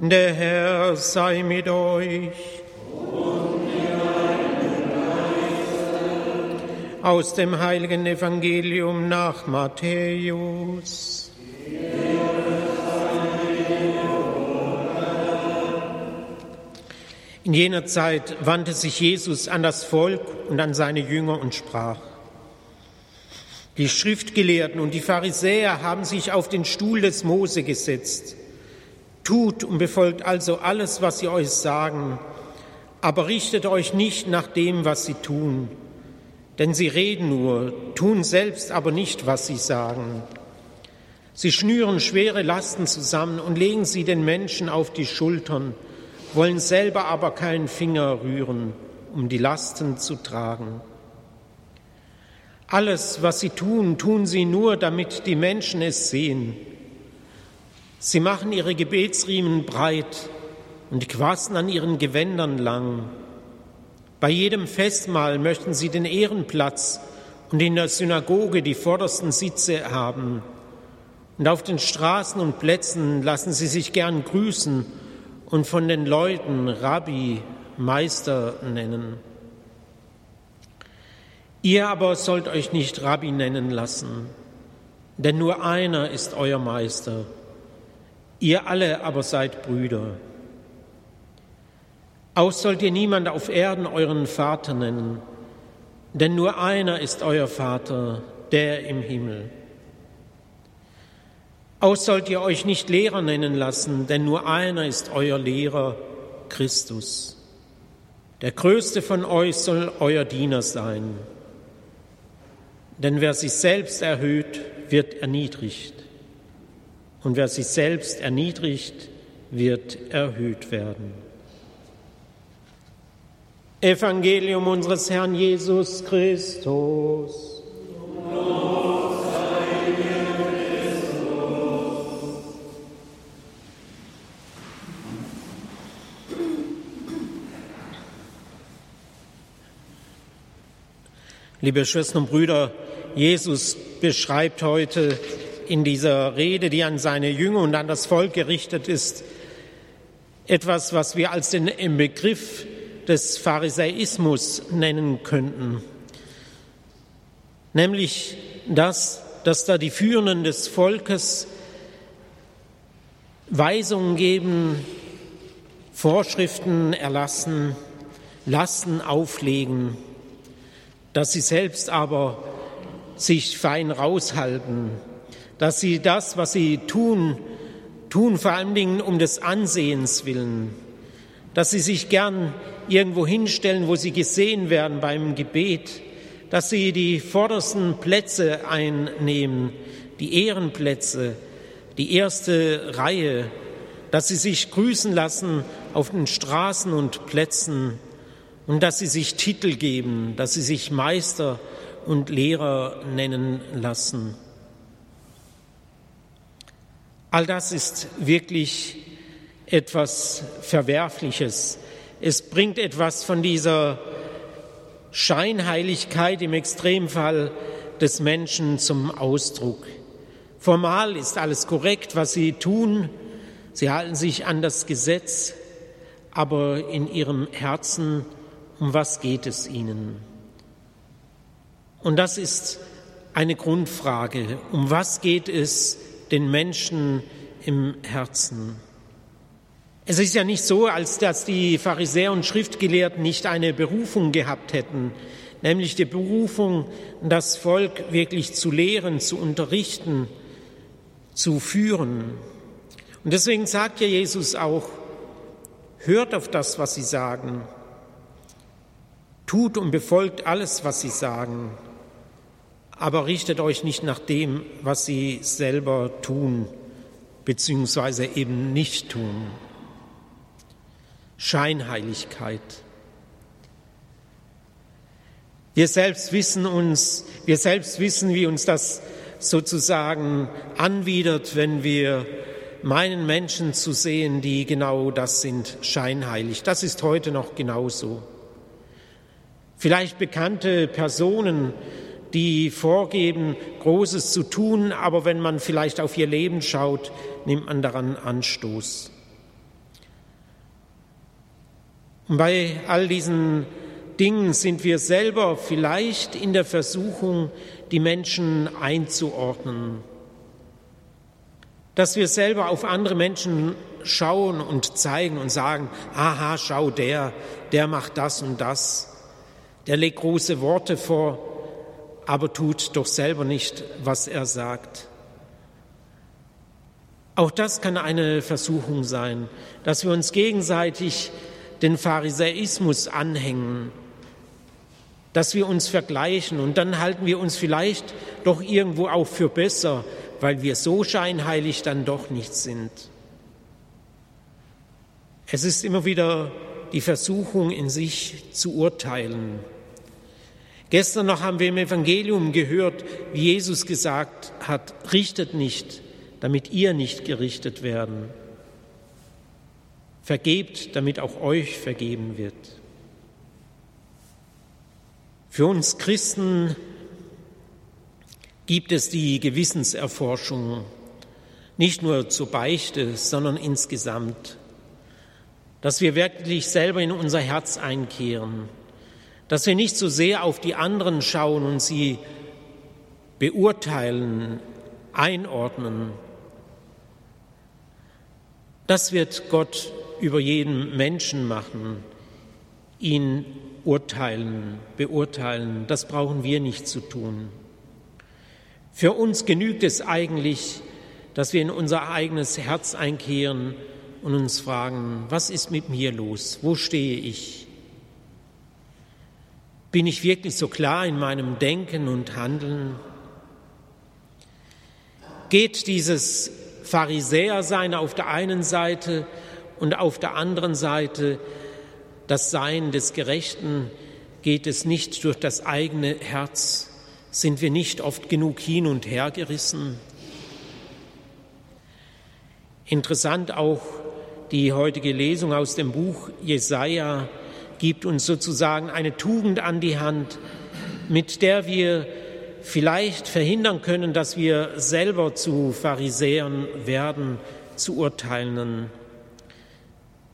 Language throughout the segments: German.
Der Herr sei mit euch. Aus dem heiligen Evangelium nach Matthäus. In jener Zeit wandte sich Jesus an das Volk und an seine Jünger und sprach, die Schriftgelehrten und die Pharisäer haben sich auf den Stuhl des Mose gesetzt. Tut und befolgt also alles, was sie euch sagen, aber richtet euch nicht nach dem, was sie tun. Denn sie reden nur, tun selbst aber nicht, was sie sagen. Sie schnüren schwere Lasten zusammen und legen sie den Menschen auf die Schultern, wollen selber aber keinen Finger rühren, um die Lasten zu tragen. Alles, was sie tun, tun sie nur, damit die Menschen es sehen. Sie machen ihre Gebetsriemen breit und quassen an ihren Gewändern lang. Bei jedem Festmahl möchten sie den Ehrenplatz und in der Synagoge die vordersten Sitze haben. Und auf den Straßen und Plätzen lassen sie sich gern grüßen und von den Leuten Rabbi, Meister nennen. Ihr aber sollt euch nicht Rabbi nennen lassen, denn nur einer ist euer Meister. Ihr alle aber seid Brüder. Auch sollt ihr niemand auf Erden euren Vater nennen, denn nur einer ist euer Vater, der im Himmel. Auch sollt ihr euch nicht Lehrer nennen lassen, denn nur einer ist euer Lehrer, Christus. Der größte von euch soll euer Diener sein. Denn wer sich selbst erhöht, wird erniedrigt. Und wer sich selbst erniedrigt, wird erhöht werden. Evangelium unseres Herrn Jesus Christus. Liebe Schwestern und Brüder, Jesus beschreibt heute in dieser Rede, die an seine Jünger und an das Volk gerichtet ist, etwas, was wir als den Begriff des Pharisäismus nennen könnten. Nämlich das, dass da die Führenden des Volkes Weisungen geben, Vorschriften erlassen, Lasten auflegen, dass sie selbst aber sich fein raushalten, dass sie das, was sie tun, tun vor allen Dingen um des Ansehens willen, dass sie sich gern irgendwo hinstellen, wo sie gesehen werden beim Gebet, dass sie die vordersten Plätze einnehmen, die Ehrenplätze, die erste Reihe, dass sie sich grüßen lassen auf den Straßen und Plätzen. Und dass sie sich Titel geben, dass sie sich Meister und Lehrer nennen lassen. All das ist wirklich etwas Verwerfliches. Es bringt etwas von dieser Scheinheiligkeit im Extremfall des Menschen zum Ausdruck. Formal ist alles korrekt, was sie tun. Sie halten sich an das Gesetz, aber in ihrem Herzen, um was geht es ihnen? Und das ist eine Grundfrage. Um was geht es den Menschen im Herzen? Es ist ja nicht so, als dass die Pharisäer und Schriftgelehrten nicht eine Berufung gehabt hätten, nämlich die Berufung, das Volk wirklich zu lehren, zu unterrichten, zu führen. Und deswegen sagt ja Jesus auch, hört auf das, was sie sagen, tut und befolgt alles, was sie sagen aber richtet euch nicht nach dem, was sie selber tun, beziehungsweise eben nicht tun. Scheinheiligkeit. Wir selbst wissen uns, wir selbst wissen, wie uns das sozusagen anwidert, wenn wir meinen Menschen zu sehen, die genau das sind, scheinheilig. Das ist heute noch genauso. Vielleicht bekannte Personen, die vorgeben, Großes zu tun, aber wenn man vielleicht auf ihr Leben schaut, nimmt man daran Anstoß. Und bei all diesen Dingen sind wir selber vielleicht in der Versuchung, die Menschen einzuordnen. Dass wir selber auf andere Menschen schauen und zeigen und sagen, aha, schau, der, der macht das und das. Der legt große Worte vor, aber tut doch selber nicht, was er sagt. Auch das kann eine Versuchung sein, dass wir uns gegenseitig den Pharisäismus anhängen, dass wir uns vergleichen und dann halten wir uns vielleicht doch irgendwo auch für besser, weil wir so scheinheilig dann doch nicht sind. Es ist immer wieder die Versuchung in sich zu urteilen. Gestern noch haben wir im Evangelium gehört, wie Jesus gesagt hat, richtet nicht, damit ihr nicht gerichtet werden. Vergebt, damit auch euch vergeben wird. Für uns Christen gibt es die Gewissenserforschung nicht nur zur Beichte, sondern insgesamt, dass wir wirklich selber in unser Herz einkehren, dass wir nicht so sehr auf die anderen schauen und sie beurteilen, einordnen. Das wird Gott über jeden Menschen machen, ihn urteilen, beurteilen. Das brauchen wir nicht zu tun. Für uns genügt es eigentlich, dass wir in unser eigenes Herz einkehren und uns fragen, was ist mit mir los? Wo stehe ich? Bin ich wirklich so klar in meinem Denken und Handeln? Geht dieses Pharisäersein auf der einen Seite und auf der anderen Seite das Sein des Gerechten, geht es nicht durch das eigene Herz? Sind wir nicht oft genug hin und her gerissen? Interessant auch die heutige Lesung aus dem Buch Jesaja gibt uns sozusagen eine Tugend an die Hand, mit der wir vielleicht verhindern können, dass wir selber zu Pharisäern werden, zu Urteilenden.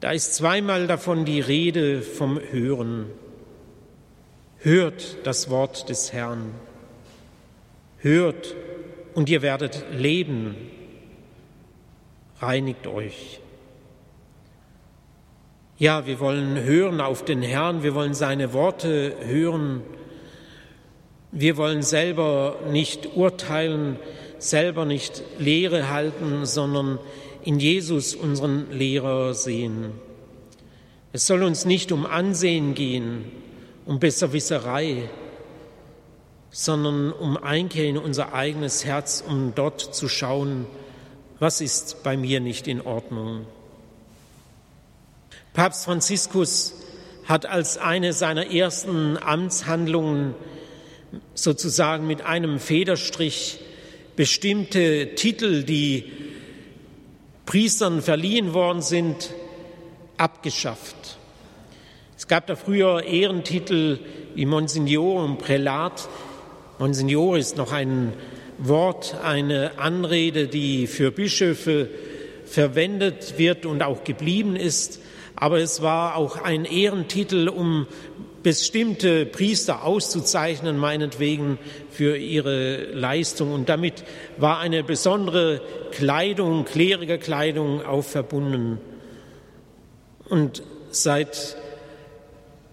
Da ist zweimal davon die Rede vom Hören. Hört das Wort des Herrn. Hört und ihr werdet leben. Reinigt euch. Ja, wir wollen hören auf den Herrn, wir wollen seine Worte hören. Wir wollen selber nicht urteilen, selber nicht Lehre halten, sondern in Jesus unseren Lehrer sehen. Es soll uns nicht um Ansehen gehen, um Besserwisserei, sondern um Einkehr in unser eigenes Herz, um dort zu schauen, was ist bei mir nicht in Ordnung. Papst Franziskus hat als eine seiner ersten Amtshandlungen sozusagen mit einem Federstrich bestimmte Titel, die Priestern verliehen worden sind, abgeschafft. Es gab da früher Ehrentitel wie Monsignor und Prälat. Monsignor ist noch ein Wort, eine Anrede, die für Bischöfe verwendet wird und auch geblieben ist. Aber es war auch ein Ehrentitel, um bestimmte Priester auszuzeichnen, meinetwegen für ihre Leistung. Und damit war eine besondere Kleidung, Kleidung auch verbunden. Und seit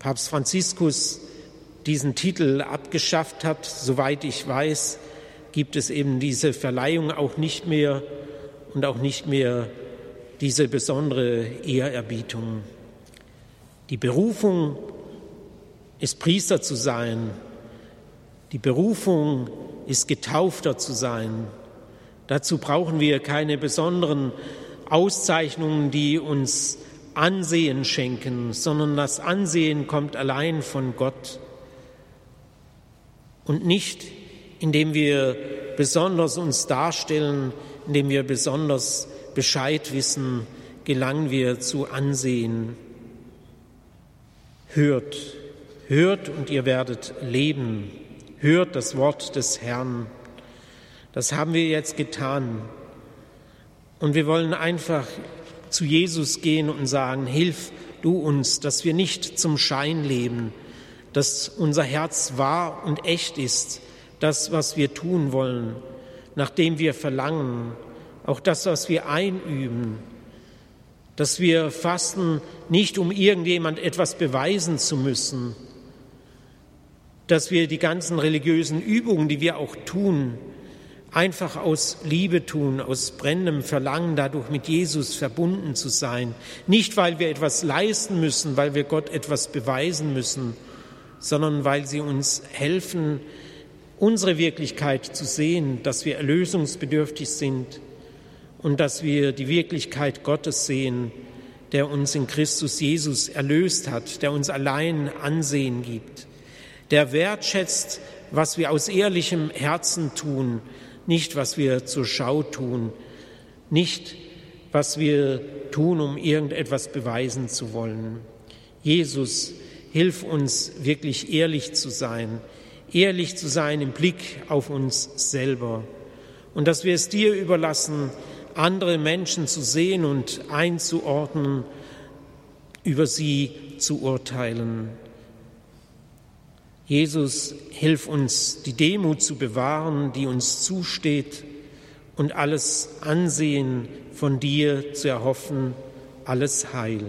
Papst Franziskus diesen Titel abgeschafft hat, soweit ich weiß, gibt es eben diese Verleihung auch nicht mehr und auch nicht mehr diese besondere Ehrerbietung. Die Berufung ist Priester zu sein. Die Berufung ist Getaufter zu sein. Dazu brauchen wir keine besonderen Auszeichnungen, die uns Ansehen schenken, sondern das Ansehen kommt allein von Gott und nicht, indem wir besonders uns darstellen, indem wir besonders Bescheid wissen, gelangen wir zu Ansehen. Hört, hört und ihr werdet leben. Hört das Wort des Herrn. Das haben wir jetzt getan. Und wir wollen einfach zu Jesus gehen und sagen, hilf du uns, dass wir nicht zum Schein leben, dass unser Herz wahr und echt ist, das, was wir tun wollen, nachdem wir verlangen, auch das, was wir einüben, dass wir fasten nicht, um irgendjemand etwas beweisen zu müssen, dass wir die ganzen religiösen Übungen, die wir auch tun, einfach aus Liebe tun, aus brennendem Verlangen, dadurch mit Jesus verbunden zu sein. Nicht, weil wir etwas leisten müssen, weil wir Gott etwas beweisen müssen, sondern weil sie uns helfen, unsere Wirklichkeit zu sehen, dass wir erlösungsbedürftig sind und dass wir die Wirklichkeit Gottes sehen, der uns in Christus Jesus erlöst hat, der uns allein Ansehen gibt, der wertschätzt, was wir aus ehrlichem Herzen tun, nicht was wir zur Schau tun, nicht was wir tun, um irgendetwas beweisen zu wollen. Jesus, hilf uns wirklich ehrlich zu sein, ehrlich zu sein im Blick auf uns selber und dass wir es dir überlassen, andere Menschen zu sehen und einzuordnen, über sie zu urteilen. Jesus, hilf uns, die Demut zu bewahren, die uns zusteht, und alles Ansehen von dir zu erhoffen, alles Heil.